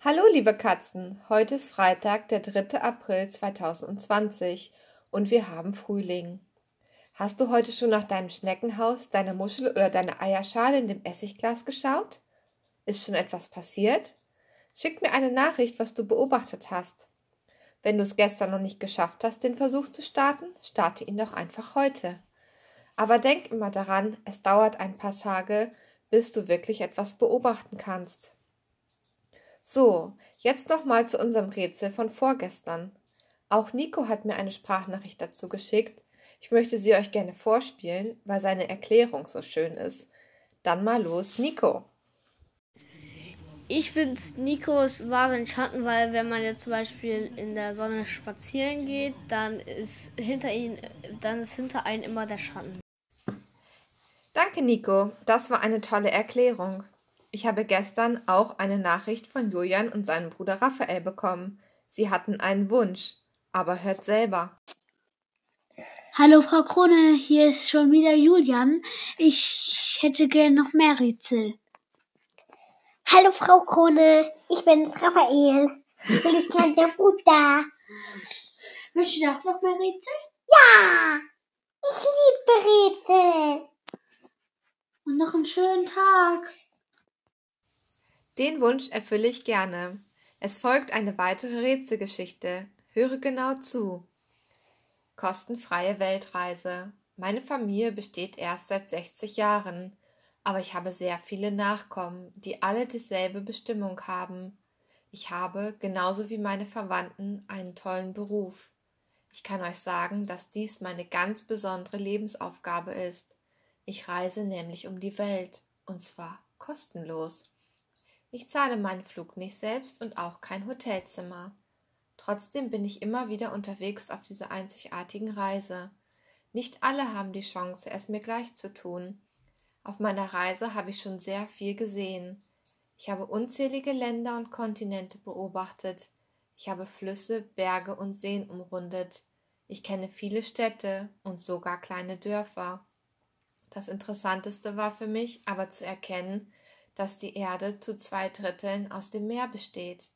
Hallo liebe Katzen, heute ist Freitag, der 3. April 2020 und wir haben Frühling. Hast du heute schon nach deinem Schneckenhaus, deiner Muschel oder deiner Eierschale in dem Essigglas geschaut? Ist schon etwas passiert? Schick mir eine Nachricht, was du beobachtet hast. Wenn du es gestern noch nicht geschafft hast, den Versuch zu starten, starte ihn doch einfach heute. Aber denk immer daran, es dauert ein paar Tage, bis du wirklich etwas beobachten kannst. So, jetzt nochmal zu unserem Rätsel von vorgestern. Auch Nico hat mir eine Sprachnachricht dazu geschickt. Ich möchte sie euch gerne vorspielen, weil seine Erklärung so schön ist. Dann mal los, Nico. Ich finde Nikos wahren Schatten, weil wenn man jetzt zum Beispiel in der Sonne spazieren geht, dann ist hinter ihnen, dann ist hinter einem immer der Schatten. Danke, Nico. Das war eine tolle Erklärung. Ich habe gestern auch eine Nachricht von Julian und seinem Bruder Raphael bekommen. Sie hatten einen Wunsch, aber hört selber. Hallo Frau Krone, hier ist schon wieder Julian. Ich hätte gern noch mehr Rätsel. Hallo Frau Krone, ich bin Raphael. Ich bin kleiner Bruder. Möchtest du auch noch mehr Rätsel? Ja, ich liebe Rätsel. Und noch einen schönen Tag. Den Wunsch erfülle ich gerne. Es folgt eine weitere Rätselgeschichte. Höre genau zu. Kostenfreie Weltreise. Meine Familie besteht erst seit 60 Jahren, aber ich habe sehr viele Nachkommen, die alle dieselbe Bestimmung haben. Ich habe, genauso wie meine Verwandten, einen tollen Beruf. Ich kann euch sagen, dass dies meine ganz besondere Lebensaufgabe ist. Ich reise nämlich um die Welt, und zwar kostenlos. Ich zahle meinen Flug nicht selbst und auch kein Hotelzimmer. Trotzdem bin ich immer wieder unterwegs auf dieser einzigartigen Reise. Nicht alle haben die Chance, es mir gleich zu tun. Auf meiner Reise habe ich schon sehr viel gesehen. Ich habe unzählige Länder und Kontinente beobachtet. Ich habe Flüsse, Berge und Seen umrundet. Ich kenne viele Städte und sogar kleine Dörfer. Das Interessanteste war für mich aber zu erkennen, dass die Erde zu zwei Dritteln aus dem Meer besteht.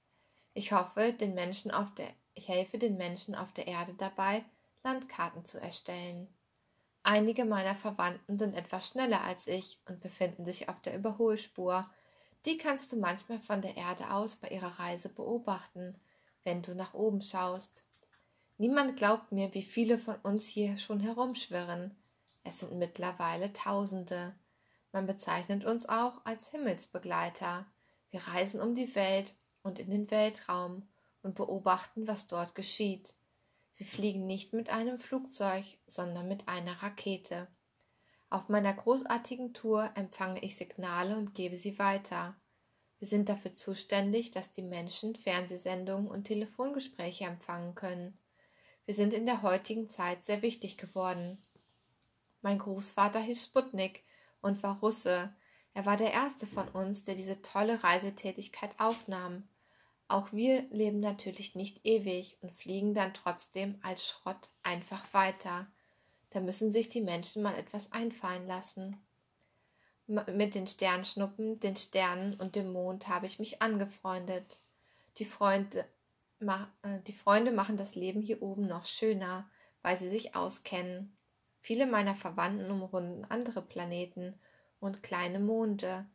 Ich hoffe, den Menschen auf der, ich helfe den Menschen auf der Erde dabei, Landkarten zu erstellen. Einige meiner Verwandten sind etwas schneller als ich und befinden sich auf der Überholspur. Die kannst du manchmal von der Erde aus bei ihrer Reise beobachten, wenn du nach oben schaust. Niemand glaubt mir, wie viele von uns hier schon herumschwirren. Es sind mittlerweile Tausende. Man bezeichnet uns auch als Himmelsbegleiter. Wir reisen um die Welt und in den Weltraum und beobachten, was dort geschieht. Wir fliegen nicht mit einem Flugzeug, sondern mit einer Rakete. Auf meiner großartigen Tour empfange ich Signale und gebe sie weiter. Wir sind dafür zuständig, dass die Menschen Fernsehsendungen und Telefongespräche empfangen können. Wir sind in der heutigen Zeit sehr wichtig geworden. Mein Großvater hieß Sputnik und war Russe. Er war der erste von uns, der diese tolle Reisetätigkeit aufnahm. Auch wir leben natürlich nicht ewig und fliegen dann trotzdem als Schrott einfach weiter. Da müssen sich die Menschen mal etwas einfallen lassen. Mit den Sternschnuppen, den Sternen und dem Mond habe ich mich angefreundet. Die Freunde, äh, die Freunde machen das Leben hier oben noch schöner, weil sie sich auskennen. Viele meiner Verwandten umrunden andere Planeten und kleine Monde.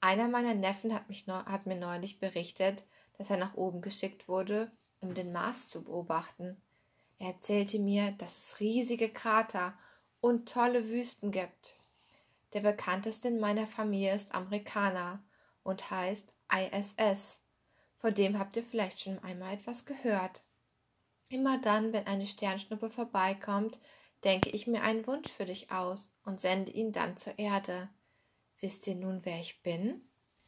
Einer meiner Neffen hat, mich hat mir neulich berichtet, dass er nach oben geschickt wurde, um den Mars zu beobachten. Er erzählte mir, dass es riesige Krater und tolle Wüsten gibt. Der bekannteste in meiner Familie ist Amerikaner und heißt ISS. Vor dem habt ihr vielleicht schon einmal etwas gehört. Immer dann, wenn eine Sternschnuppe vorbeikommt, denke ich mir einen Wunsch für dich aus und sende ihn dann zur Erde. Wisst ihr nun, wer ich bin?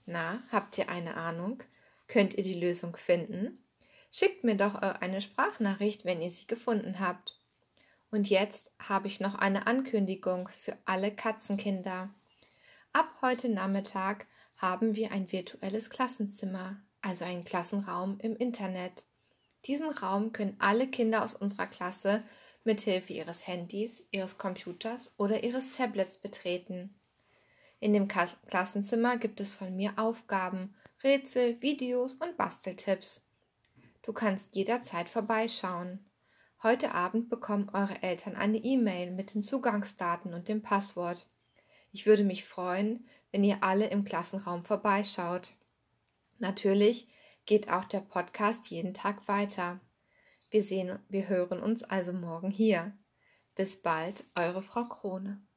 Na, habt ihr eine Ahnung? Könnt ihr die Lösung finden? Schickt mir doch eine Sprachnachricht, wenn ihr sie gefunden habt. Und jetzt habe ich noch eine Ankündigung für alle Katzenkinder. Ab heute Nachmittag haben wir ein virtuelles Klassenzimmer, also einen Klassenraum im Internet. Diesen Raum können alle Kinder aus unserer Klasse mithilfe ihres Handys, ihres Computers oder ihres Tablets betreten. In dem Klassenzimmer gibt es von mir Aufgaben, Rätsel, Videos und Basteltipps. Du kannst jederzeit vorbeischauen. Heute Abend bekommen eure Eltern eine E-Mail mit den Zugangsdaten und dem Passwort. Ich würde mich freuen, wenn ihr alle im Klassenraum vorbeischaut. Natürlich geht auch der Podcast jeden Tag weiter. Wir sehen, wir hören uns also morgen hier. Bis bald, eure Frau Krone.